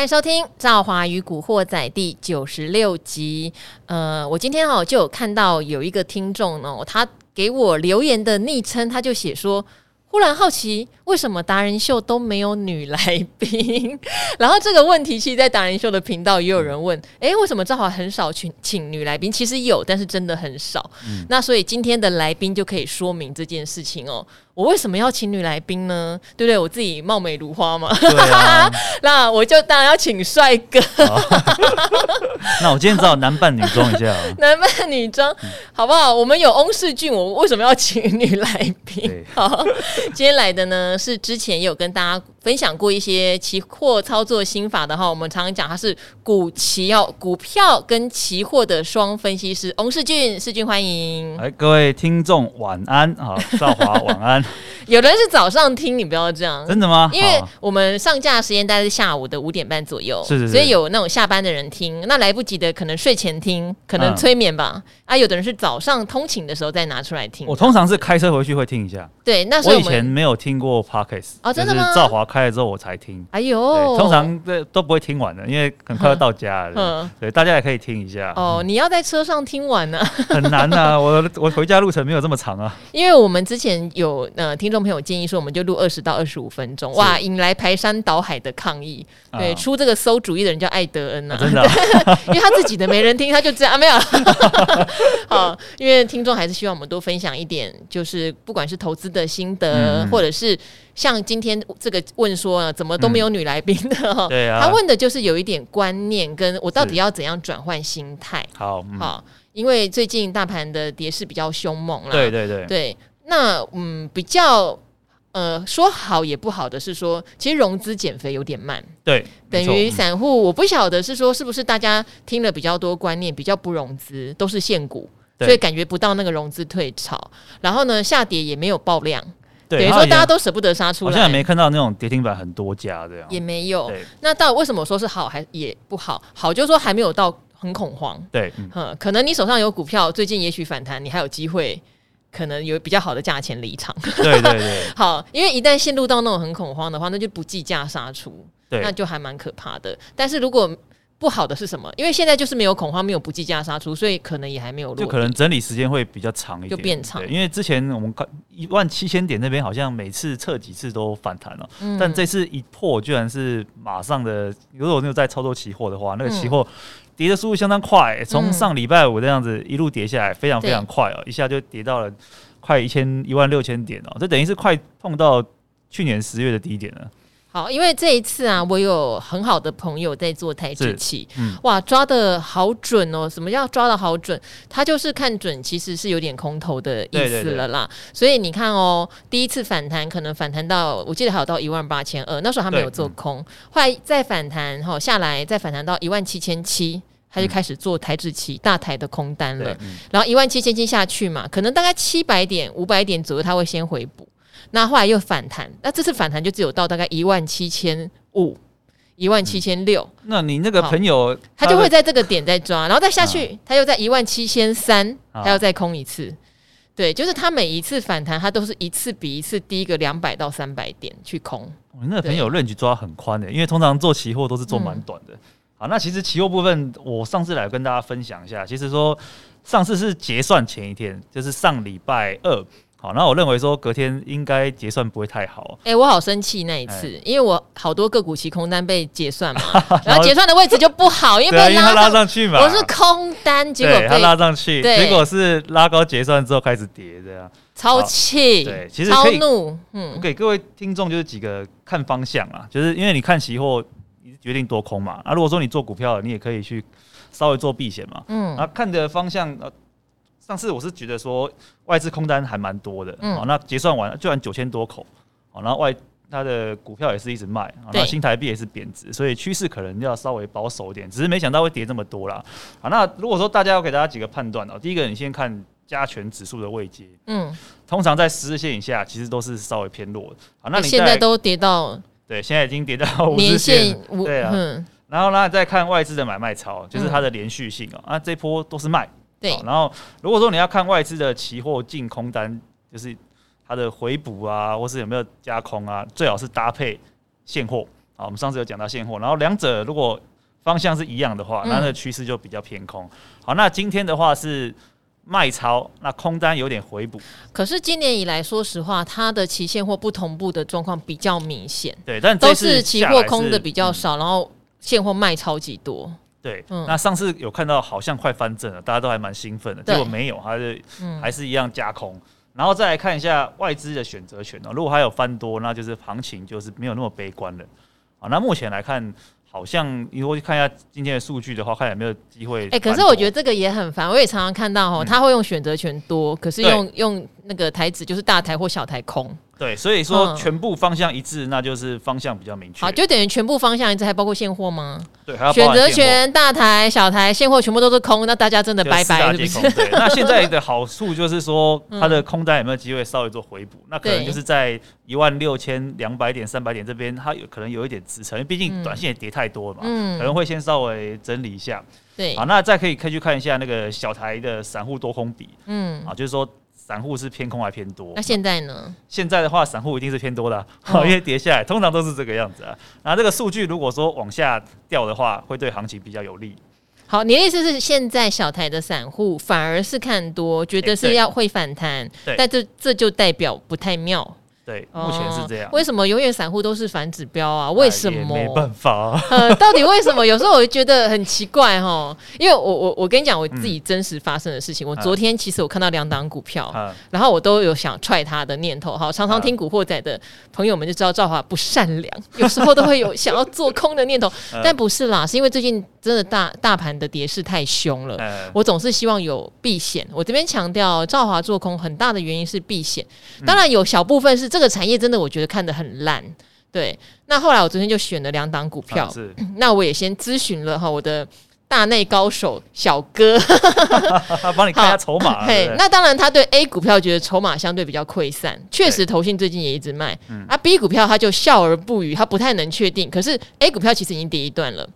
欢迎收听《赵华与古惑仔》第九十六集。呃，我今天哦就有看到有一个听众哦，他给我留言的昵称，他就写说。忽然好奇，为什么达人秀都没有女来宾？然后这个问题，其实，在达人秀的频道也有人问：哎，为什么赵华很少请请女来宾？其实有，但是真的很少。嗯、那所以今天的来宾就可以说明这件事情哦。我为什么要请女来宾呢？对不对？我自己貌美如花嘛。啊、那我就当然要请帅哥。那我今天只好男扮女装一下。男扮女装，好不好？我们有翁世俊，我为什么要请女来宾？好，今天来的呢是之前有跟大家分享过一些期货操作心法的哈。我们常常讲他是股期要股票跟期货的双分析师，翁世俊，世俊欢迎。哎，各位听众晚安啊，赵华晚安。有的人是早上听，你不要这样。真的吗？因为我们上架时间大概是下午的五点半左右，是是是，所以有那种下班的人听，那来不及的可能睡前听，可能催眠吧。嗯、啊，有的人是早上通勤的时候再拿出来听。我通常是开车回去会听一下。对，那我以前没有听过 Podcast 哦，真的吗？赵华开了之后我才听。哎呦，通常这都不会听完的，因为很快要到家了。嗯，对，大家也可以听一下。哦，你要在车上听完呢？很难啊，我我回家路程没有这么长啊。因为我们之前有呃听。众朋友建议说，我们就录二十到二十五分钟，哇，引来排山倒海的抗议。对，出这个馊主意的人叫艾德恩呐，真的，因为他自己的没人听，他就这样啊没有。好，因为听众还是希望我们多分享一点，就是不管是投资的心得，或者是像今天这个问说，怎么都没有女来宾的？对啊，他问的就是有一点观念，跟我到底要怎样转换心态？好，好，因为最近大盘的跌势比较凶猛了。对对对对。那嗯，比较呃说好也不好的是说，其实融资减肥有点慢，对，等于散户我不晓得是说是不是大家听了比较多观念，比较不融资，都是现股，所以感觉不到那个融资退潮，然后呢下跌也没有爆量，对等于说大家都舍不得杀出来，我现在没看到那种跌停板很多家这样，也没有。那到底为什么说是好还也不好？好就是说还没有到很恐慌，对，嗯，可能你手上有股票，最近也许反弹，你还有机会。可能有比较好的价钱离场，对对对，好，因为一旦陷入到那种很恐慌的话，那就不计价杀出，对，那就还蛮可怕的。但是如果不好的是什么？因为现在就是没有恐慌，没有不计价杀出，所以可能也还没有落，就可能整理时间会比较长一点，就变长。因为之前我们看一万七千点那边好像每次测几次都反弹了，嗯、但这次一破，居然是马上的。如果你有在操作期货的话，那个期货。嗯跌的速度相当快，从上礼拜五这样子一路跌下来，非常非常快哦，对一下就跌到了快一千一万六千点哦，这等于是快碰到去年十月的低点了。好，因为这一次啊，我有很好的朋友在做台指期，嗯、哇，抓的好准哦！什么叫抓的好准？他就是看准，其实是有点空头的意思了啦。所以你看哦，第一次反弹可能反弹到，我记得还有到一万八千二，那时候他没有做空，嗯、后来再反弹哈下来，再反弹到一万七千七，他就开始做台指期大台的空单了。嗯、然后一万七千七下去嘛，可能大概七百点、五百点左右，他会先回补。那后来又反弹，那这次反弹就只有到大概一万七千五、一万七千六。那你那个朋友，他就会在这个点再抓，然后再下去，他又在一万七千三，他要再空一次。对，就是他每一次反弹，他都是一次比一次低个两百到三百点去空。你那个朋友 range 抓很宽的，因为通常做期货都是做蛮短的。好，那其实期货部分，我上次来跟大家分享一下，其实说上次是结算前一天，就是上礼拜二。好，那我认为说隔天应该结算不会太好。哎、欸，我好生气那一次，欸、因为我好多个股期空单被结算嘛，然后结算的位置就不好，因为被拉，拉上去嘛。我是空单，结果被他拉上去，对结果是拉高结算之后开始跌，这样超气。对，其实超怒。嗯，我给各位听众就是几个看方向啊，就是因为你看期货，你决定多空嘛。啊，如果说你做股票，你也可以去稍微做避险嘛。嗯，啊，看的方向呃。上次我是觉得说外资空单还蛮多的，嗯，那结算完就按九千多口，然后外它的股票也是一直卖，那新台币也是贬值，所以趋势可能要稍微保守一点，只是没想到会跌这么多啦。好，那如果说大家要给大家几个判断哦，第一个你先看加权指数的位阶，嗯，通常在十日线以下其实都是稍微偏弱的，好，那你现在都跌到对，现在已经跌到五日线，对啊，然后呢再看外资的买卖潮，就是它的连续性啊，那这波都是卖。对，然后如果说你要看外资的期货净空单，就是它的回补啊，或是有没有加空啊，最好是搭配现货好，我们上次有讲到现货，然后两者如果方向是一样的话，那那个趋势就比较偏空。好，那今天的话是卖超，那空单有点回补。可是今年以来，说实话，它的期现货不同步的状况比较明显。对，但都是期货空的比较少，然后现货卖超级多。对，那上次有看到好像快翻正了，大家都还蛮兴奋的，结果没有，还是还是一样加空。然后再来看一下外资的选择权哦，如果还有翻多，那就是行情就是没有那么悲观了。啊，那目前来看。好像如果去看一下今天的数据的话，看有没有机会。哎、欸，可是我觉得这个也很烦。我也常常看到哦，他会用选择权多，可是用用那个台指就是大台或小台空。对，所以说全部方向一致，那就是方向比较明确。好，就等于全部方向一致，还包括现货吗？对，还要选择权大台、小台、现货全部都是空，那大家真的拜拜，是不是？对，那现在的好处就是说，它的空单有没有机会稍微做回补？那可能就是在一万六千两百点、三百点这边，它有可能有一点支撑，因为毕竟短线也跌太多了嘛，可能会先稍微整理一下。对，好，那再可以可以去看一下那个小台的散户多空比，嗯，啊，就是说。散户是偏空还偏多？那现在呢？现在的话，散户一定是偏多的，哦，因为跌下来通常都是这个样子啊。那这个数据如果说往下掉的话，会对行情比较有利。好，你的意思是现在小台的散户反而是看多，觉得是要会反弹，欸，但这这就代表不太妙。对，目前是这样。为什么永远散户都是反指标啊？为什么？没办法啊。呃，到底为什么？有时候我会觉得很奇怪哈。因为我我我跟你讲我自己真实发生的事情。我昨天其实我看到两档股票，然后我都有想踹他的念头。哈，常常听古惑仔的朋友们就知道赵华不善良，有时候都会有想要做空的念头。但不是啦，是因为最近真的大大盘的跌势太凶了。我总是希望有避险。我这边强调赵华做空很大的原因是避险。当然有小部分是这。这个产业真的，我觉得看得很烂。对，那后来我昨天就选了两档股票，啊、那我也先咨询了哈我的大内高手小哥，他帮你看一下筹码。嘿，那当然，他对 A 股票觉得筹码相对比较溃散，确实投信最近也一直卖。啊，B 股票他就笑而不语，他不太能确定。可是 A 股票其实已经跌一段了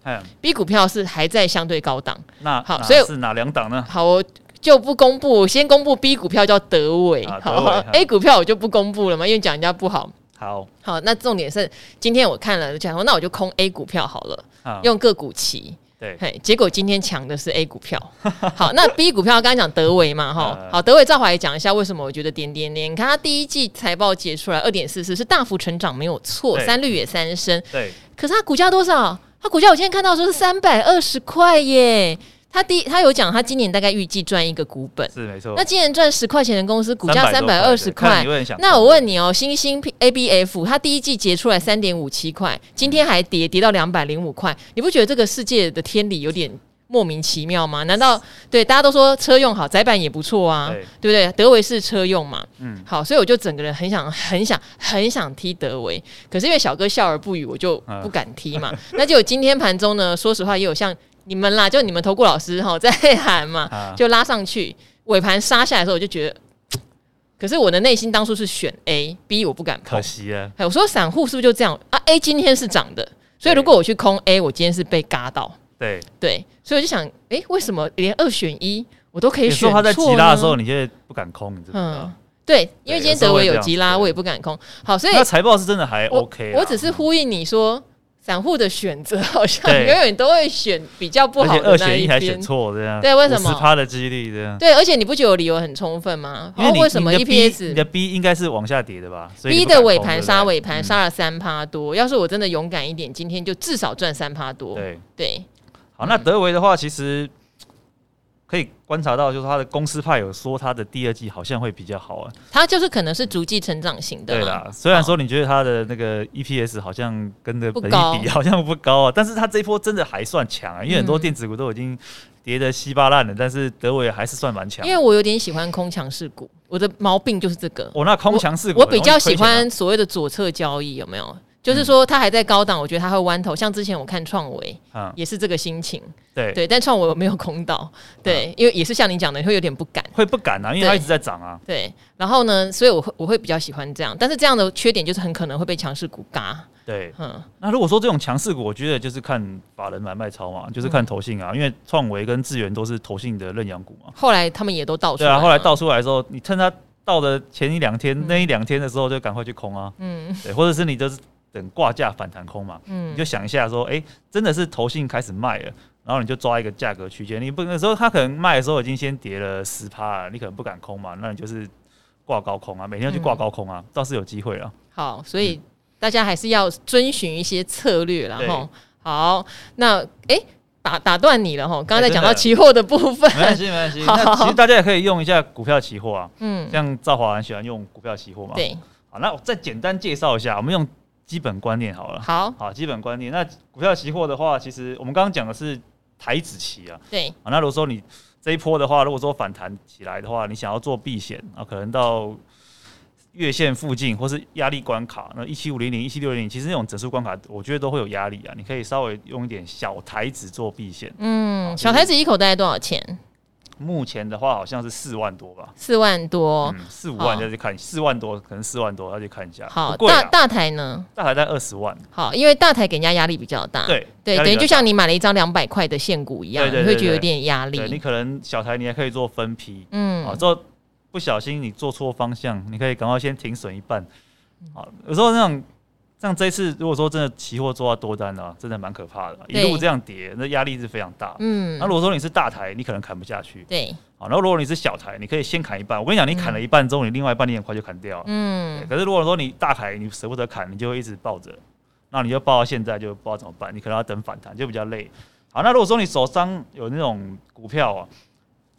，B 股票是还在相对高档。那好，所以是哪两档呢？好。就不公布，先公布 B 股票叫德伟，好，好，A 股票我就不公布了嘛，因为讲人家不好。好，好，那重点是今天我看了，讲说那我就空 A 股票好了，用个股期。对，嘿，结果今天抢的是 A 股票。好，那 B 股票刚刚讲德伟嘛，哈，好，德伟赵华也讲一下为什么我觉得点点点。你看他第一季财报结出来二点四四是大幅成长没有错，三率也三升。对，可是他股价多少？他股价我今天看到说是三百二十块耶。他第他有讲，他今年大概预计赚一个股本，是没错。那今年赚十块钱的公司，股价三百二十块。那我问你哦，新兴 ABF，它第一季结出来三点五七块，今天还跌跌到两百零五块，你不觉得这个世界的天理有点莫名其妙吗？难道对大家都说车用好，窄板也不错啊，对，对不对？德维是车用嘛，嗯，好，所以我就整个人很想很想很想踢德维，可是因为小哥笑而不语，我就不敢踢嘛。那就今天盘中呢，说实话也有像。你们啦，就你们投顾老师哈在喊嘛，啊、就拉上去，尾盘杀下来的时候，我就觉得，可是我的内心当初是选 A，B 我不敢碰。可惜啊！我说散户是不是就这样啊？A 今天是涨的，所以如果我去空 A，我今天是被嘎到。对对，所以我就想，哎、欸，为什么连二选一我都可以选？说他在急拉的时候，你就不敢空，你知道吗？嗯，对，因为今天德维有急拉，我也不敢空。好，所以那财报是真的还 OK 我。我只是呼应你说。散户的选择好像永远都会选比较不好的那一边，还选错这样。对，为什么？十趴的几率这样。对，而且你不觉得我理由很充分吗？因为为什么 EPS 你的 B 应该是往下跌的吧？B 的尾盘杀尾盘杀了三趴多，要是我真的勇敢一点，今天就至少赚三趴多。对对。好，那德维的话，其实。可以观察到，就是他的公司派有说他的第二季好像会比较好啊。他就是可能是逐季成长型的。对啦，虽然说你觉得他的那个 EPS 好像跟的本益比好像不高啊，但是他这一波真的还算强啊。因为很多电子股都已经跌得稀巴烂了，但是德伟还是算蛮强。因为我有点喜欢空强势股，我的毛病就是这个。我那空强势股，我比较喜欢所谓的左侧交易，有没有？就是说，它还在高档，我觉得它会弯头。像之前我看创维，嗯也是这个心情。对对，但创维我没有空到，对，因为也是像你讲的，会有点不敢，会不敢啊，因为它一直在涨啊。对，然后呢，所以我会我会比较喜欢这样，但是这样的缺点就是很可能会被强势股嘎。对，嗯，那如果说这种强势股，我觉得就是看法人买卖超嘛，就是看投信啊，因为创维跟智源都是投信的认养股嘛。后来他们也都倒出来。对啊，后来倒出来的时候，你趁它倒的前一两天，那一两天的时候就赶快去空啊。嗯，对，或者是你就是。等挂价反弹空嘛，嗯，你就想一下说，哎、欸，真的是投信开始卖了，然后你就抓一个价格区间，你不能说他可能卖的时候已经先跌了十趴了，你可能不敢空嘛，那你就是挂高空啊，每天要去挂高空啊，嗯、倒是有机会了。好，所以大家还是要遵循一些策略，然后好，那哎。欸打打断你了哈，刚刚在讲到期货的部分，欸、没关系没关系。那其实大家也可以用一下股票期货啊，嗯，像赵华很喜欢用股票期货嘛，对。好，那我再简单介绍一下，我们用基本观念好了。好，好，基本观念。那股票期货的话，其实我们刚刚讲的是台子期啊，对。啊，那如果说你这一波的话，如果说反弹起来的话，你想要做避险啊，可能到。月线附近或是压力关卡，那一七五零零、一七六零零，其实那种整数关卡，我觉得都会有压力啊。你可以稍微用一点小台子做避险。嗯，小台子一口大概多少钱？目前的话好像是四万多吧。四万多，嗯，四五万再去看，四万多可能四万多要去看一下。好，啊、大大台呢？大台在二十万。好，因为大台给人家压力比较大。对对，等于就像你买了一张两百块的现股一样，你会觉得有点压力。你可能小台你还可以做分批，嗯，啊做。不小心你做错方向，你可以赶快先停损一半。好，有时候那种像这次，如果说真的期货做到多单啊，真的蛮可怕的，一路这样跌，那压力是非常大。嗯，那如果说你是大台，你可能砍不下去。对，好，然后如果你是小台，你可以先砍一半。我跟你讲，你砍了一半之后，你另外一半你很快就砍掉。嗯，可是如果说你大台，你舍不得砍，你就会一直抱着，那你就抱到现在就不知道怎么办，你可能要等反弹，就比较累。好，那如果说你手上有那种股票啊。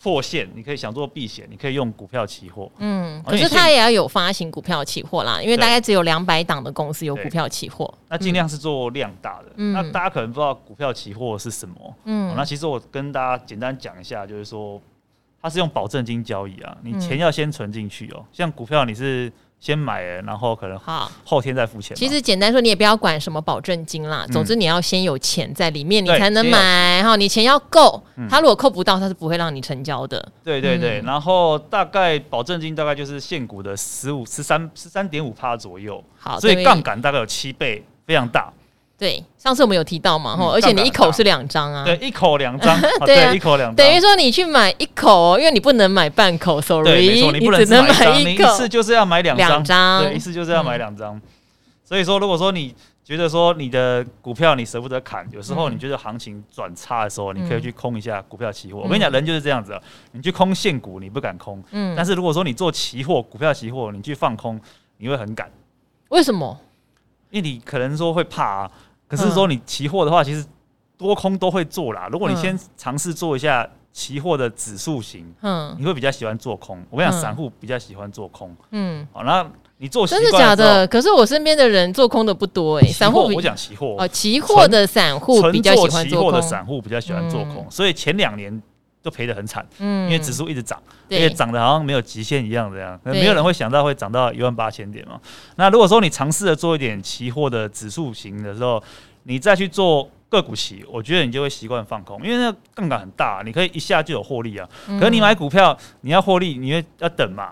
破线，你可以想做避险，你可以用股票期货。嗯，可是它也要有发行股票期货啦，因为大概只有两百档的公司有股票期货。那尽量是做量大的。嗯，那大家可能不知道股票期货是什么。嗯，那其实我跟大家简单讲一下，就是说它是用保证金交易啊，你钱要先存进去哦。像股票你是。先买，然后可能好后天再付钱。其实简单说，你也不要管什么保证金啦，总之你要先有钱在里面，你才能买。哈，你钱要够，他如果扣不到，他是不会让你成交的。对对对，然后大概保证金大概就是现股的十五、十三、十三点五趴左右。好，所以杠杆大概有七倍，非常大。对，上次我们有提到嘛，吼，而且你一口是两张啊，对，一口两张，对，一口两张，等于说你去买一口哦，因为你不能买半口，sorry，你只能买一口，一次就是要买两张，对，一次就是要买两张。所以说，如果说你觉得说你的股票你舍不得砍，有时候你觉得行情转差的时候，你可以去空一下股票期货。我跟你讲，人就是这样子，你去空现股你不敢空，嗯，但是如果说你做期货股票期货，你去放空，你会很敢。为什么？因为你可能说会怕啊。可是说你期货的话，其实多空都会做啦。如果你先尝试做一下期货的指数型，嗯，你会比较喜欢做空。我跟你讲，散户比较喜欢做空，嗯，好，那你做真的假的？可是我身边的人做空的不多哎，散户我讲期货哦，期货的散户比较喜欢做空，的散户比较喜欢做空，所以前两年都赔得很惨，嗯，因为指数一直涨，而且涨得好像没有极限一样，这样，没有人会想到会涨到一万八千点嘛。那如果说你尝试着做一点期货的指数型的时候，你再去做个股期，我觉得你就会习惯放空，因为那个杠杆很大，你可以一下就有获利啊。可是你买股票，你要获利，你要要等嘛，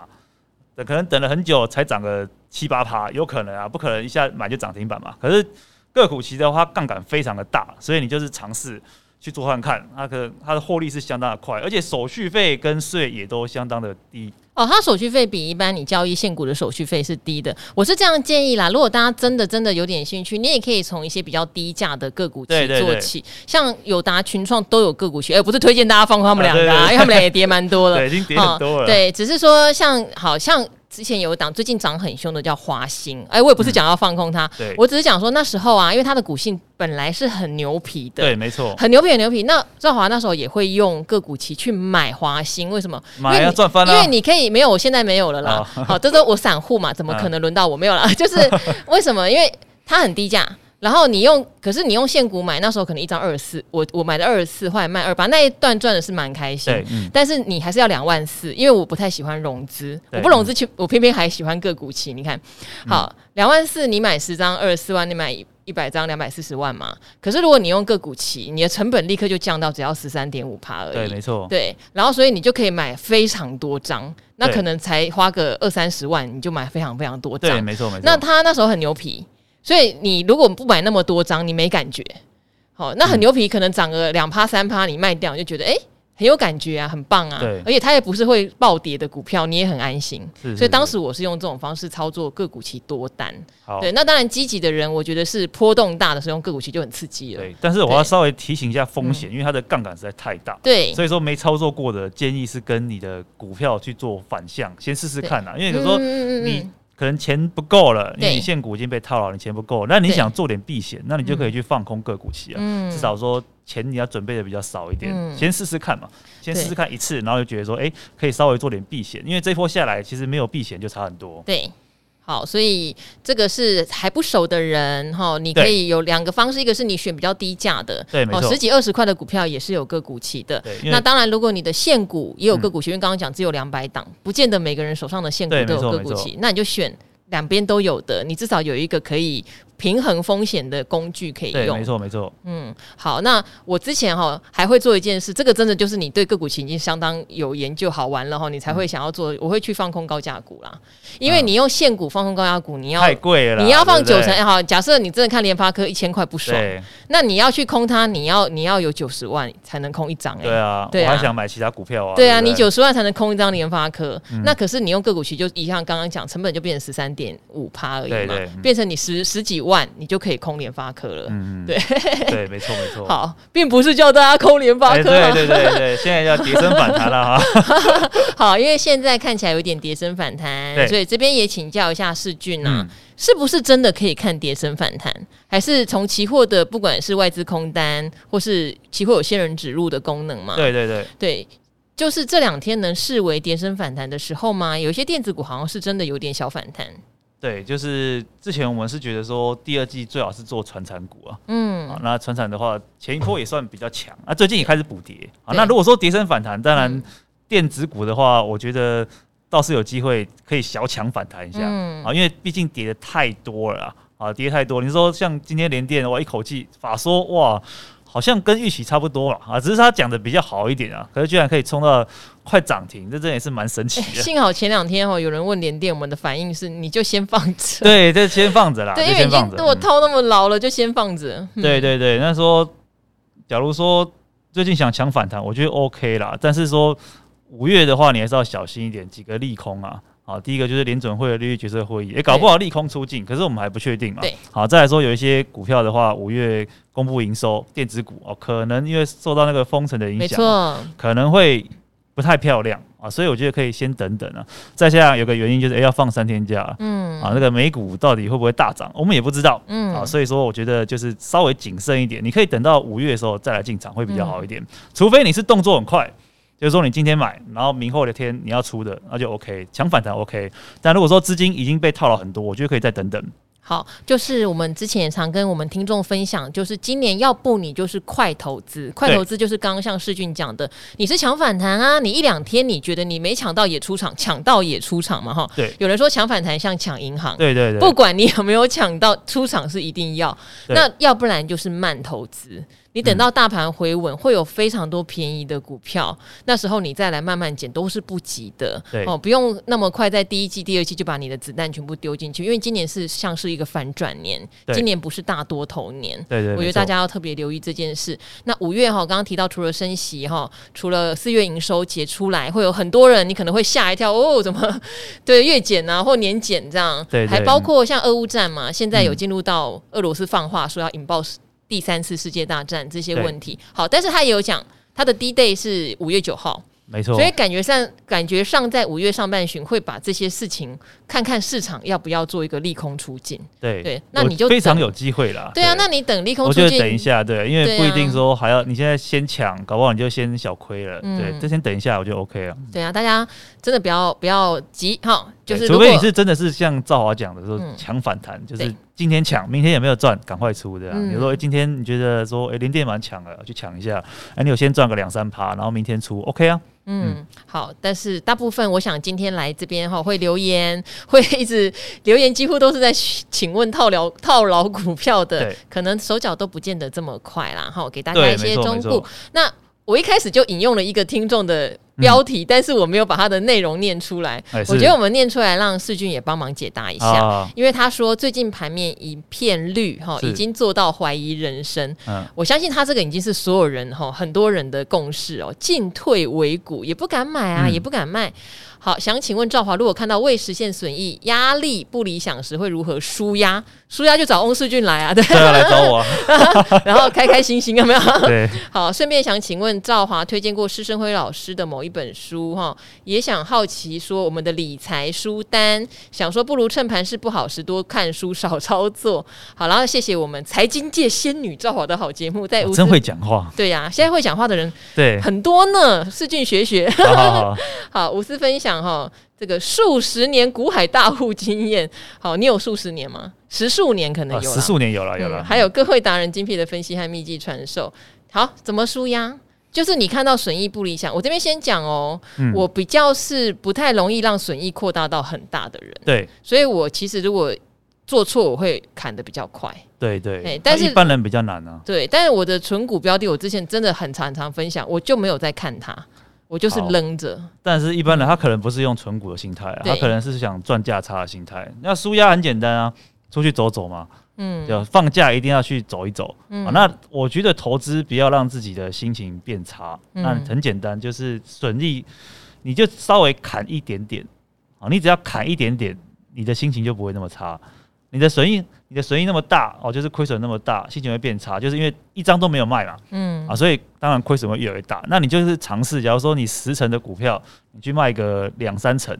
等可能等了很久才涨个七八趴，有可能啊，不可能一下买就涨停板嘛。可是个股期的话，杠杆非常的大，所以你就是尝试。去做看看，它可它的获利是相当的快，而且手续费跟税也都相当的低哦。它手续费比一般你交易现股的手续费是低的。我是这样建议啦，如果大家真的真的有点兴趣，你也可以从一些比较低价的个股期做起，像友达、群创都有个股期，而不是推荐大家放空他们两个，啊，因为他们俩也跌蛮多了，对，已经跌很多了。对，只是说像好像。之前有一档最近涨很凶的叫华兴，哎，我也不是讲要放空它，嗯、我只是讲说那时候啊，因为它的股性本来是很牛皮的，对，没错，很牛皮很牛皮。那赵华那时候也会用个股期去买华兴，为什么？买要赚翻了，因为你可以没有，我现在没有了啦。哦、好，这都我散户嘛，怎么可能轮到我没有了？就是为什么？因为它很低价。然后你用，可是你用现股买，那时候可能一张二十四，我我买的二十四，后来卖二八，那一段赚的是蛮开心。嗯、但是你还是要两万四，因为我不太喜欢融资，我不融资去，我偏偏还喜欢个股期。你看，好，两万四你买十张二十四万，你买一百张两百四十万嘛。可是如果你用个股期，你的成本立刻就降到只要十三点五趴而已。对，没错。对，然后所以你就可以买非常多张，那可能才花个二三十万，你就买非常非常多张。对，没错没错。那他那时候很牛皮。所以你如果不买那么多张，你没感觉，好，那很牛皮，可能涨个两趴三趴，你卖掉你就觉得，哎、欸，很有感觉啊，很棒啊，对，而且它也不是会暴跌的股票，你也很安心。是是是，所以当时我是用这种方式操作个股期多单。好。对，那当然积极的人，我觉得是波动大的时候用个股期就很刺激了。对，但是我要稍微提醒一下风险，因为它的杠杆实在太大。对，所以说没操作过的建议是跟你的股票去做反向，先试试看啊。因为有时候你可能钱不够了，因为你现股已经被套牢，你钱不够，那你想做点避险，那你就可以去放空个股期啊。至少说。钱你要准备的比较少一点，嗯、先试试看嘛，先试试看一次，然后就觉得说，哎、欸，可以稍微做点避险，因为这一波下来其实没有避险就差很多。对，好，所以这个是还不熟的人哈，你可以有两个方式，一个是你选比较低价的，对，没错，十几二十块的股票也是有个股期的。对，那当然，如果你的现股也有个股期，嗯、因为刚刚讲只有两百档，不见得每个人手上的现股都有个股期，那你就选两边都有的，你至少有一个可以。平衡风险的工具可以用，对，没错没错。嗯，好，那我之前哈还会做一件事，这个真的就是你对个股期已经相当有研究，好玩了哈，你才会想要做。我会去放空高价股啦，因为你用现股放空高价股，你要太贵了，你要放九成。好，假设你真的看联发科一千块不爽，那你要去空它，你要你要有九十万才能空一张哎。对啊，我还想买其他股票啊。对啊，你九十万才能空一张联发科，那可是你用个股期就一样，刚刚讲成本就变成十三点五趴而已嘛，变成你十十几万，你就可以。空联发科了，嗯，对 对，没错没错。好，并不是叫大家空联发科，对对对对，现在要跌升反弹了哈。好，因为现在看起来有点跌升反弹，所以这边也请教一下世俊啊，是不是真的可以看跌升反弹？还是从期货的不管是外资空单，或是期货有仙人指路的功能嘛？对对对对，就是这两天能视为跌升反弹的时候吗？有些电子股好像是真的有点小反弹。对，就是之前我们是觉得说第二季最好是做传产股啊，嗯，啊，那传产的话前一波也算比较强啊，最近也开始补跌啊。那如果说跌升反弹，当然电子股的话，我觉得倒是有机会可以小强反弹一下啊，因为毕竟跌的太多了啊，跌太多。你说像今天联电，哇一口气法说哇。好像跟预期差不多了啊，只是他讲的比较好一点啊，可是居然可以冲到快涨停，这真也是蛮神奇的。欸、幸好前两天哦，有人问联电，我们的反应是你就先放着，对，就先放着啦，对，因为已经对我套那么牢了，就先放着。嗯、对对对，那说假如说最近想抢反弹，我觉得 OK 啦，但是说五月的话，你还是要小心一点，几个利空啊。好，第一个就是联准会的利率决策会议，也搞不好利空出尽，可是我们还不确定嘛。对，好，再来说有一些股票的话，五月公布营收，电子股哦，可能因为受到那个封城的影响，可能会不太漂亮啊，所以我觉得可以先等等啊。再加上有个原因就是，哎，要放三天假，嗯，啊，那个美股到底会不会大涨，我们也不知道，嗯，啊，所以说我觉得就是稍微谨慎一点，你可以等到五月的时候再来进场会比较好一点，除非你是动作很快。就是说，你今天买，然后明后的天你要出的，那就 OK，抢反弹 OK。但如果说资金已经被套了很多，我觉得可以再等等。好，就是我们之前也常跟我们听众分享，就是今年要不你就是快投资，快投资就是刚刚像世俊讲的，你是抢反弹啊，你一两天你觉得你没抢到也出场，抢到也出场嘛，哈。对。有人说抢反弹像抢银行，对对对，不管你有没有抢到，出场是一定要。那要不然就是慢投资。你等到大盘回稳，会有非常多便宜的股票，那时候你再来慢慢减都是不急的。对哦，不用那么快在第一季、第二季就把你的子弹全部丢进去，因为今年是像是一个反转年，今年不是大多头年。对对，我觉得大家要特别留意这件事。那五月哈，刚刚提到除了升息哈，除了四月营收结出来，会有很多人你可能会吓一跳哦，怎么对月减啊或年减这样？对，还包括像俄乌战嘛，现在有进入到俄罗斯放话说要引爆。第三次世界大战这些问题，好，但是他也有讲，他的 D day 是五月九号。没错，所以感觉上感觉上在五月上半旬会把这些事情看看市场要不要做一个利空出尽。对对，那你就非常有机会了。对啊，那你等利空出尽，我觉得等一下，对，因为不一定说还要你现在先抢，搞不好你就先小亏了。对，就先等一下，我就 OK 了。对啊，大家真的不要不要急哈，就是除非你是真的是像赵华讲的说抢反弹，就是今天抢，明天有没有赚，赶快出这样。比如说今天你觉得说哎，联电蛮强了，去抢一下，哎，你有先赚个两三趴，然后明天出 OK 啊。嗯，好，但是大部分我想今天来这边哈会留言，会一直留言，几乎都是在请问套牢套牢股票的，可能手脚都不见得这么快啦。哈，给大家一些忠告。那我一开始就引用了一个听众的标题，但是我没有把它的内容念出来。我觉得我们念出来，让世俊也帮忙解答一下，因为他说最近盘面一片绿哈，已经做到怀疑人生。我相信他这个已经是所有人哈很多人的共识哦，进退维谷，也不敢买啊，也不敢卖。好，想请问赵华，如果看到未实现损益压力不理想时，会如何舒压？舒压就找翁世俊来啊，对，对啊，来找我，然后开开心心有没有？对，好，顺便想请问赵华推荐过施生辉老师的某一本书哈，也想好奇说我们的理财书单，想说不如趁盘势不好时多看书少操作。好，然后谢谢我们财经界仙女兆华的好节目，在真会讲话，对呀、啊，现在会讲话的人对很多呢，世俊学学，好，好，好，好，无私分享。哈，这个数十年股海大户经验，好，你有数十年吗？十数年可能有，十数年有了，有了。还有各位达人精辟的分析和秘籍传授。好，怎么纾压？就是你看到损益不理想，我这边先讲哦。我比较是不太容易让损益扩大到很大的人，对，所以我其实如果做错，我会砍的比较快，对对。但是一般人比较难啊。对，但是我的存股标的，我之前真的很常常分享，我就没有在看它。我就是扔着，但是一般人他可能不是用存股的心态，啊他可能是想赚价差的心态。那输压很简单啊，出去走走嘛，嗯，就放假一定要去走一走。嗯，那我觉得投资不要让自己的心情变差，那很简单，就是损益你就稍微砍一点点，啊，你只要砍一点点，你的心情就不会那么差。你的损益，你的损益那么大哦，就是亏损那么大，心情会变差，就是因为一张都没有卖嘛，嗯啊，所以当然亏损会越来越大。那你就是尝试，假如说你十成的股票，你去卖个两三成，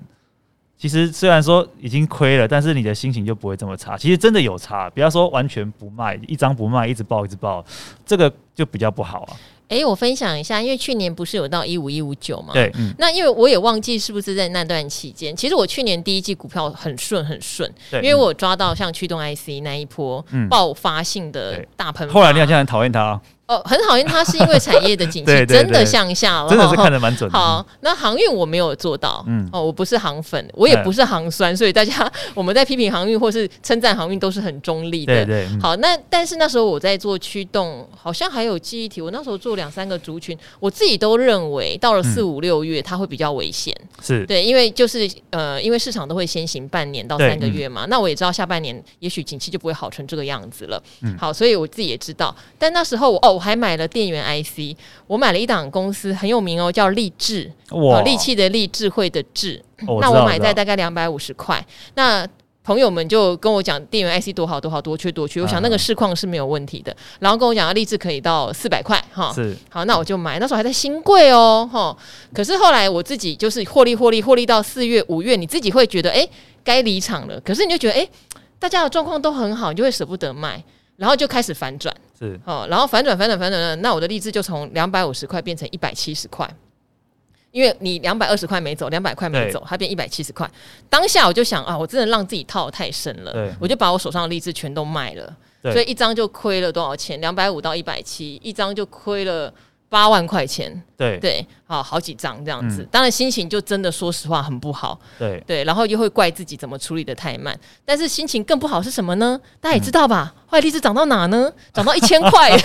其实虽然说已经亏了，但是你的心情就不会这么差。其实真的有差，不要说完全不卖，一张不卖，一直爆一直爆，这个就比较不好啊。哎、欸，我分享一下，因为去年不是有到一五一五九嘛？对，嗯、那因为我也忘记是不是在那段期间，其实我去年第一季股票很顺很顺，对，因为我抓到像驱动 IC 那一波爆发性的大喷发，后来你好像很讨厌它。哦，很讨厌它，是因为产业的景气 真的向下了，真的是看得蛮准的。好，那航运我没有做到，嗯，哦，我不是航粉，我也不是航酸，所以大家我们在批评航运或是称赞航运都是很中立的。对对。好，那但是那时候我在做驱动，好像还有记忆体，我那时候做两三个族群，我自己都认为到了四五六月它会比较危险。是对，因为就是呃，因为市场都会先行半年到三个月嘛，那我也知道下半年也许景气就不会好成这个样子了。嗯。好，所以我自己也知道，但那时候我哦。我还买了电源 IC，我买了一档公司很有名哦，叫立智，哇，利器的利，智慧的智。哦、那我买在大概两百五十块。那朋友们就跟我讲电源 IC 多好多好多缺多缺，我想那个市况是没有问题的。然后跟我讲，励志可以到四百块哈。是，好，那我就买。那时候还在新贵哦，哈。可是后来我自己就是获利获利获利到四月五月，你自己会觉得哎该离场了。可是你就觉得哎大家的状况都很好，你就会舍不得卖。然后就开始反转，是哦，然后反转反转反转，那我的励志就从两百五十块变成一百七十块，因为你两百二十块没走，两百块没走，它变一百七十块。当下我就想啊，我真的让自己套得太深了，对我就把我手上的荔枝全都卖了，所以一张就亏了多少钱？两百五到一百七，一张就亏了八万块钱。对对。好，好几张这样子，嗯、当然心情就真的说实话很不好。对对，然后又会怪自己怎么处理的太慢，但是心情更不好是什么呢？大家也知道吧？坏力是涨到哪呢？涨到一千块，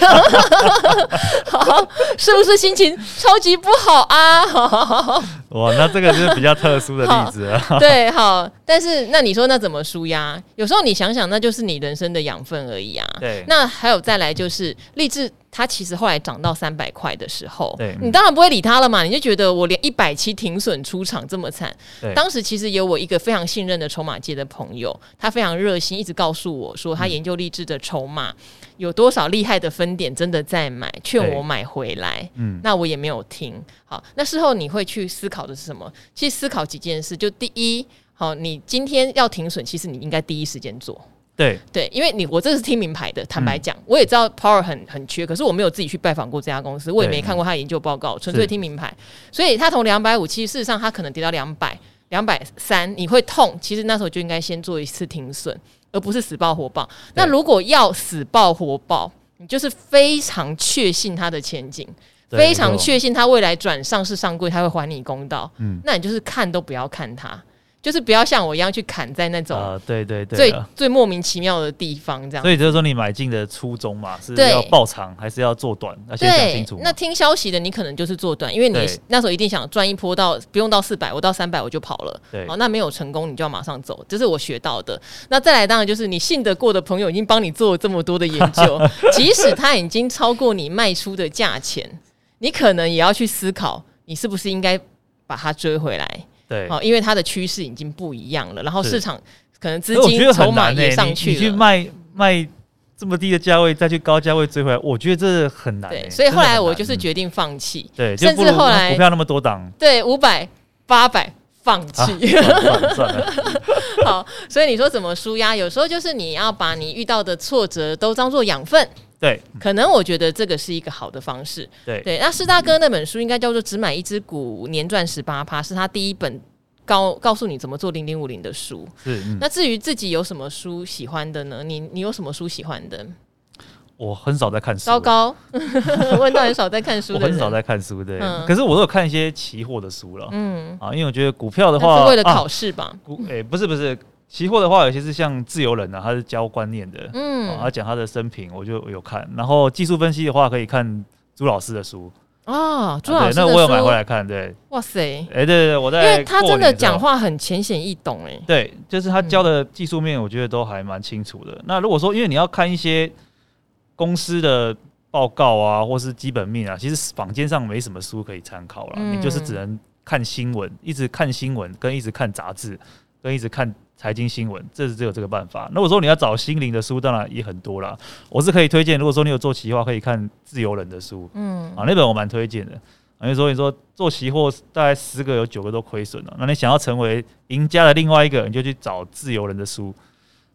好，是不是心情超级不好啊？哇，那这个就是比较特殊的例子了。对，好，但是那你说那怎么输呀？有时候你想想，那就是你人生的养分而已啊。对，那还有再来就是励志，它其实后来涨到三百块的时候，对你当然不会理它了。嘛，你就觉得我连一百七停损出场这么惨？对当时其实有我一个非常信任的筹码界的朋友，他非常热心，一直告诉我说他研究励志的筹码有多少厉害的分点，真的在买，劝我买回来。嗯，那我也没有听。好，那事后你会去思考的是什么？其实思考几件事，就第一，好，你今天要停损，其实你应该第一时间做。对对，因为你我这是听名牌的，坦白讲，嗯、我也知道 Power 很很缺，可是我没有自己去拜访过这家公司，我也没看过他的研究报告，纯粹听名牌。所以他从两百五，其实事实上他可能跌到两百、两百三，你会痛。其实那时候就应该先做一次停损，而不是死抱活抱。那如果要死抱活抱，你就是非常确信它的前景，非常确信它未来转上市上柜，它会还你公道。嗯，那你就是看都不要看它。就是不要像我一样去砍在那种呃，对对对，最最莫名其妙的地方，这样。所以就是说，你买进的初衷嘛，是要爆长还是要做短？那先讲清楚。那听消息的你可能就是做短，因为你那时候一定想赚一波到不用到四百，我到三百我就跑了。对，好，那没有成功，你就要马上走，这是我学到的。那再来，当然就是你信得过的朋友已经帮你做了这么多的研究，即使他已经超过你卖出的价钱，你可能也要去思考，你是不是应该把它追回来。对，哦，因为它的趋势已经不一样了，然后市场可能资金筹码也上去了，你去卖卖这么低的价位，再去高价位追回来，我觉得这很难。对，所以后来我就是决定放弃。对，甚至后来股票那么多档，对，五百、八百放弃。算了。好，所以你说怎么舒压？有时候就是你要把你遇到的挫折都当做养分。对，可能我觉得这个是一个好的方式。对对，那施大哥那本书应该叫做《只买一只股年赚十八趴》，是他第一本告告诉你怎么做零零五零的书。是。嗯、那至于自己有什么书喜欢的呢？你你有什么书喜欢的？我很少在看书。糟糕，问到很少在看书的。我很少在看书，对。嗯、可是我都有看一些期货的书了。嗯。啊，因为我觉得股票的话，是为了考试吧？股、啊，哎、欸，不是不是。期货的话，有些是像自由人啊，他是教观念的，嗯，他讲他的生平，我就有看。然后技术分析的话，可以看朱老师的书啊，朱老师的书，那我有买回来看，对。哇塞，哎，对对对，我在，因为他真的讲话很浅显易懂，哎，对，就是他教的技术面，我觉得都还蛮清楚的。嗯、那如果说，因为你要看一些公司的报告啊，或是基本面啊，其实坊间上没什么书可以参考了，嗯、你就是只能看新闻，一直看新闻，跟一直看杂志，跟一直看。财经新闻，这是只有这个办法。那我说你要找心灵的书，当然也很多啦。我是可以推荐，如果说你有做期货，可以看自由人的书，嗯，啊，那本我蛮推荐的。因为说你说做期货，大概十个有九个都亏损了。那你想要成为赢家的另外一个，你就去找自由人的书。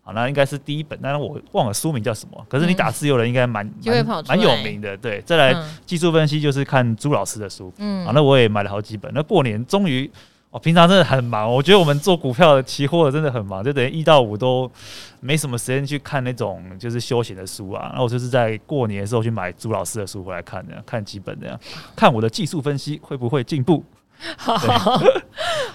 好，那应该是第一本，但是我忘了书名叫什么。可是你打自由人应该蛮蛮蛮有名的。对，再来技术分析就是看朱老师的书。嗯，啊，那我也买了好几本。那过年终于。我平常真的很忙，我觉得我们做股票的期货的真的很忙，就等于一到五都没什么时间去看那种就是休闲的书啊。那我就是在过年的时候去买朱老师的书回来看的，看几本这样，看我的技术分析会不会进步。好，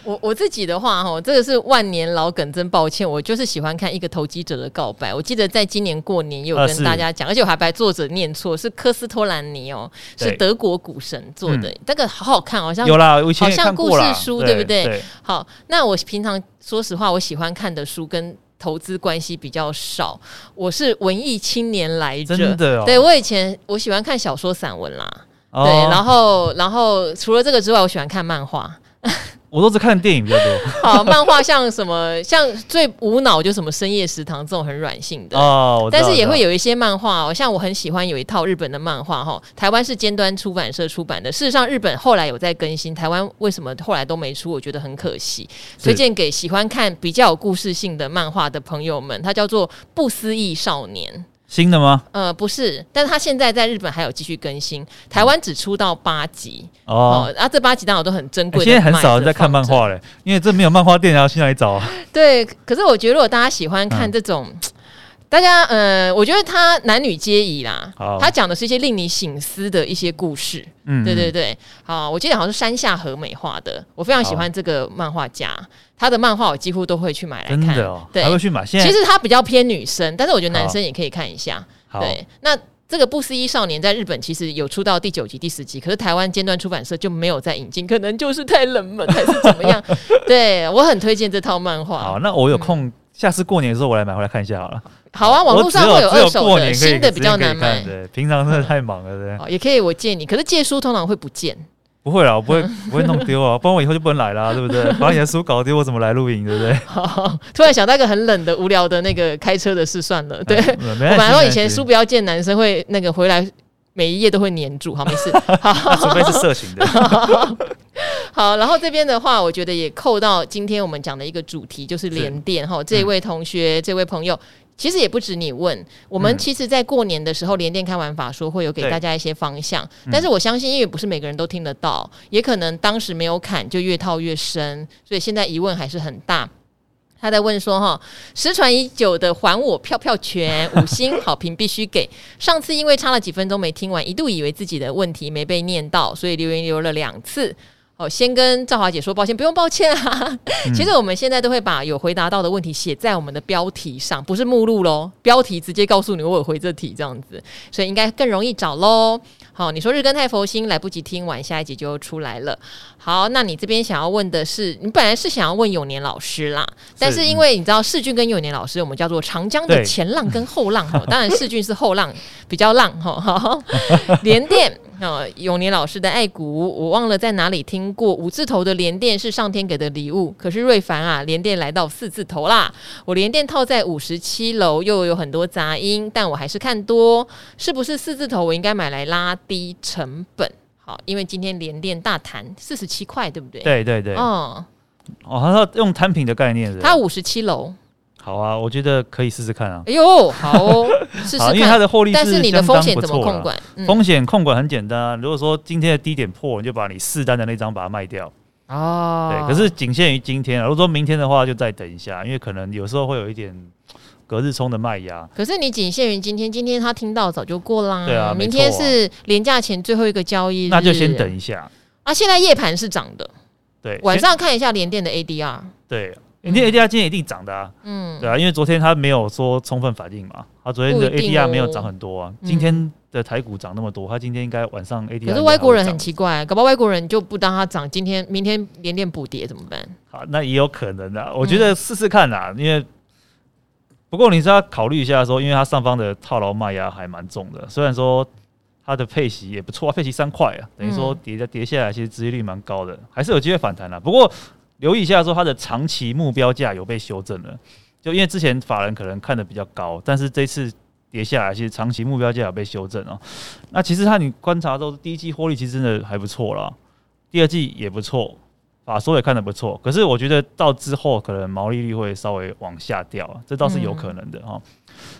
我我自己的话哈，这个是万年老梗，真抱歉，我就是喜欢看一个投机者的告白。我记得在今年过年也有跟大家讲，而且我还把作者念错，是科斯托兰尼哦，是德国股神做的，这个好好看，好像有啦，好像故事书，对不对？好，那我平常说实话，我喜欢看的书跟投资关系比较少，我是文艺青年来着，真的，对我以前我喜欢看小说散文啦。对，然后，然后除了这个之外，我喜欢看漫画。我都是看电影比较多。好，漫画像什么？像最无脑就什么深夜食堂这种很软性的哦。但是也会有一些漫画哦，像我很喜欢有一套日本的漫画哈，台湾是尖端出版社出版的。事实上，日本后来有在更新，台湾为什么后来都没出？我觉得很可惜。推荐给喜欢看比较有故事性的漫画的朋友们，它叫做《不思议少年》。新的吗？呃，不是，但是他现在在日本还有继续更新，台湾只出到八集哦，哦，啊，这八集当然都很珍贵。现在很少人在看漫画嘞，因为这没有漫画店，要去哪里找啊？对，可是我觉得如果大家喜欢看这种。嗯大家，呃，我觉得他男女皆宜啦。好他讲的是一些令你醒思的一些故事。嗯，对对对。好，我记得好像是山下和美画的，我非常喜欢这个漫画家。他的漫画我几乎都会去买来看。真的哦，对，还会去买。现在其实他比较偏女生，但是我觉得男生也可以看一下。好对，那这个《不思议少年》在日本其实有出到第九集、第十集，可是台湾尖端出版社就没有再引进，可能就是太冷门还是怎么样？对，我很推荐这套漫画。好，那我有空。嗯下次过年的时候我来买回来看一下好了。好啊，网络上会有二手的，新的比较难买。对，平常真的太忙了，对。哦，也可以我借你，可是借书通常会不见。不会啦，我不会不会弄丢啊，不然我以后就不能来啦，对不对？把你的书搞丢，我怎么来露营，对不对？好，突然想到一个很冷的、无聊的那个开车的事，算了。对，我本来说以前书不要见，男生会那个回来每一页都会粘住，好，没事。好，除非是色情的。好，然后这边的话，我觉得也扣到今天我们讲的一个主题，就是连电哈。这位同学，嗯、这位朋友，其实也不止你问，我们其实，在过年的时候，连电开完法说会有给大家一些方向，但是我相信，因为不是每个人都听得到，也可能当时没有砍，就越套越深，所以现在疑问还是很大。他在问说：“哈，失传已久的还我票票权，五星好评必须给。上次因为差了几分钟没听完，一度以为自己的问题没被念到，所以留言留了两次。”好，先跟赵华姐说抱歉，不用抱歉啊。嗯、其实我们现在都会把有回答到的问题写在我们的标题上，不是目录喽，标题直接告诉你我有回这题这样子，所以应该更容易找喽。好，你说日更太佛心，来不及听完下一集就出来了。好，那你这边想要问的是，你本来是想要问永年老师啦，但是因为你知道世俊跟永年老师，我们叫做长江的前浪跟后浪，对 当然世俊是后浪比较浪哈。好，联电。哦，永年老师的爱股，我忘了在哪里听过五字头的连电是上天给的礼物。可是瑞凡啊，连电来到四字头啦。我连电套在五十七楼，又有很多杂音，但我还是看多。是不是四字头？我应该买来拉低成本。好，因为今天连电大谈四十七块，对不对？对对对。哦，哦，他说用摊平的概念是，他五十七楼。好啊，我觉得可以试试看啊。哎呦，好哦，试试看。因为它的获利但是你的风险怎么控管？嗯、风险控管很简单啊。如果说今天的低点破，你就把你试单的那张把它卖掉。哦。对，可是仅限于今天啊。如果说明天的话，就再等一下，因为可能有时候会有一点隔日冲的卖压。可是你仅限于今天，今天他听到早就过啦。对啊，明天是连假前最后一个交易日，那就先等一下。啊，现在夜盘是涨的。对，晚上看一下联电的 ADR。对。联电 ADR 今天一定涨的啊，嗯，对啊，因为昨天他没有说充分反应嘛，他昨天的 ADR 没有涨很多啊，今天的台股涨那么多，他今天应该晚上 ADR。可是外国人很奇怪，搞不好外国人就不当它涨，今天明天连连补跌怎么办？好，那也有可能的，我觉得试试看啦，因为不过你是要考虑一下说，因为它上方的套牢卖压还蛮重的，虽然说它的配息也不错啊，配息三块啊，等于说跌下跌下来，其实殖利率蛮高的，还是有机会反弹的，不过。留意一下，说它的长期目标价有被修正了，就因为之前法人可能看的比较高，但是这次跌下来，其实长期目标价有被修正哦。那其实它你观察都是第一季获利其实真的还不错啦，第二季也不错，法说也看得不错，可是我觉得到之后可能毛利率会稍微往下掉，这倒是有可能的哈。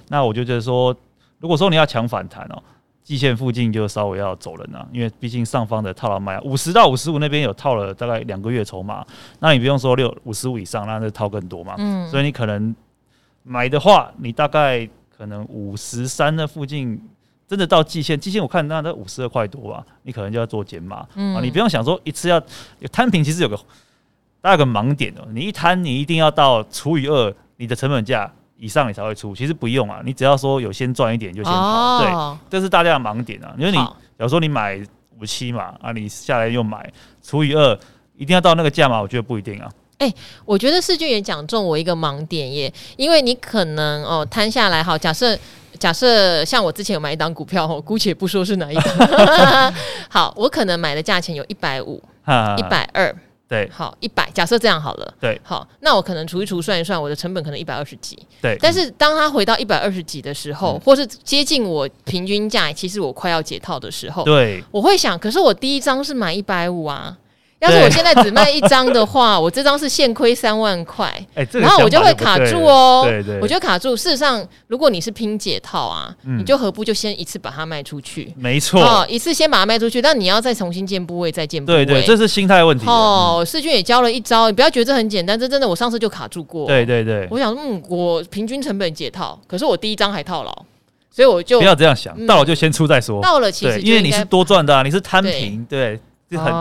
那我就觉得说，如果说你要抢反弹哦。季线附近就稍微要走人了，因为毕竟上方的套牢卖五十到五十五那边有套了大概两个月筹码，那你不用说六五十五以上，那就套更多嘛。嗯，所以你可能买的话，你大概可能五十三的附近，真的到季线，季线我看那都五十二块多吧，你可能就要做减码。嗯，啊，你不用想说一次要摊平，其实有个大概有个盲点哦，你一摊你一定要到除以二你的成本价。以上你才会出，其实不用啊，你只要说有先赚一点就先跑，哦、对，这是大家的盲点啊。因为你，好假如说你买五七嘛，啊，你下来又买除以二，一定要到那个价嘛？我觉得不一定啊。哎、欸，我觉得世俊也讲中我一个盲点耶，因为你可能哦摊下来，好，假设假设像我之前有买一档股票，我，姑且不说是哪一档，好，我可能买的价钱有一百五，一百二。对，好一百，假设这样好了。对，好，那我可能除一除算一算，我的成本可能一百二十几。对，但是当它回到一百二十几的时候，嗯、或是接近我平均价，其实我快要解套的时候，对，我会想，可是我第一张是买一百五啊。要是我现在只卖一张的话，我这张是现亏三万块，然后我就会卡住哦。对对，我就卡住。事实上，如果你是拼解套啊，你就何不就先一次把它卖出去？没错，一次先把它卖出去，但你要再重新建部位，再建部位。对对，这是心态问题。哦，世俊也教了一招，你不要觉得这很简单，这真的我上次就卡住过。对对对，我想，嗯，我平均成本解套，可是我第一张还套牢，所以我就不要这样想，到了就先出再说。到了其实因为你是多赚的，你是摊平，对。就很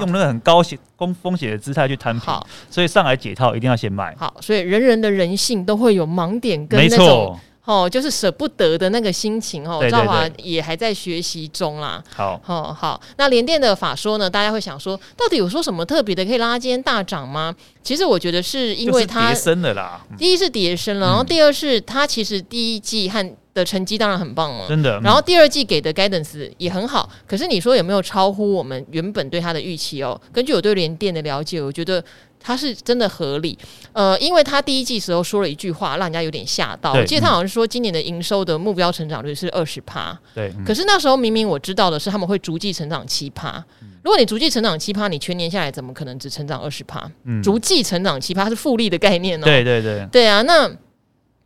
用那个很高险、高风险的姿态去摊平，所以上来解套一定要先卖。好，所以人人的人性都会有盲点跟那种错哦，就是舍不得的那个心情哦。赵华也还在学习中啦。好，好，好。那联电的法说呢？大家会想说，到底有说什么特别的可以让它今天大涨吗？其实我觉得是因为它跌升了啦。第一是跌升了，然后第二是它其实第一季和的成绩当然很棒了，真的。然后第二季给的 guidance 也很好，可是你说有没有超乎我们原本对它的预期哦？根据我对联电的了解，我觉得它是真的合理。呃，因为他第一季时候说了一句话，让人家有点吓到。我记得他好像是说今年的营收的目标成长率是二十趴。对。可是那时候明明我知道的是他们会逐季成长七趴。如果你逐季成长七趴，你全年下来怎么可能只成长二十趴？嗯。逐季成长七趴是复利的概念哦。对对对。对啊，那。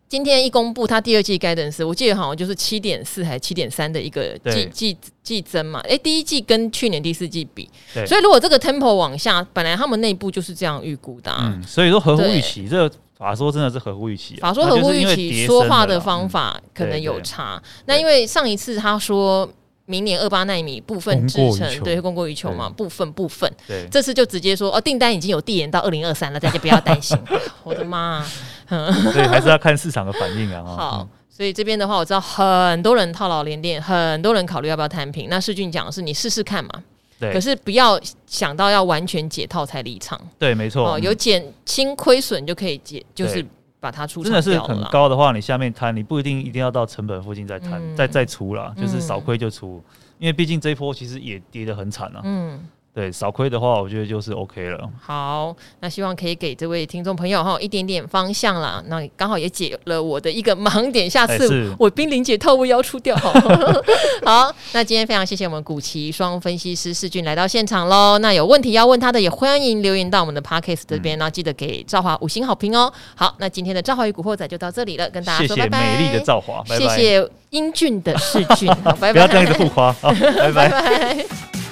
今天一公布，它第二季 guidance，我记得好像就是七点四还是七点三的一个季季季增嘛？哎，第一季跟去年第四季比，所以如果这个 tempo 往下，本来他们内部就是这样预估的、啊。嗯，所以说合乎预期，这个法说真的是合乎预期、啊。法说合乎预期，说话的方法可能有差。嗯、那因为上一次他说明年二八奈米部分制成，对，供过于求嘛，部分部分。对，这次就直接说哦，订单已经有递延到二零二三了，大家不要担心。我的妈、啊！所以还是要看市场的反应啊。好，所以这边的话，我知道很多人套牢连电，很多人考虑要不要摊平。那世俊讲的是你试试看嘛。对，可是不要想到要完全解套才离场。对，没错。哦，有减轻亏损就可以解，就是把它出。真的是很高的话，你下面摊，你不一定一定要到成本附近再摊，嗯、再再出了，就是少亏就出。嗯、因为毕竟这一波其实也跌得很惨啊。嗯。对，少亏的话，我觉得就是 OK 了。好，那希望可以给这位听众朋友哈一点点方向啦。那刚好也解了我的一个盲点，下次我濒临解套，我也要出掉。好，那今天非常谢谢我们古奇双分析师世俊来到现场喽。那有问题要问他的，也欢迎留言到我们的 Podcast 这边，然后记得给赵华五星好评哦。好，那今天的赵华与古惑仔就到这里了，跟大家说拜拜。谢谢美丽的赵华，拜拜。谢谢英俊的世俊，拜拜。不要这样子互夸，好，拜拜。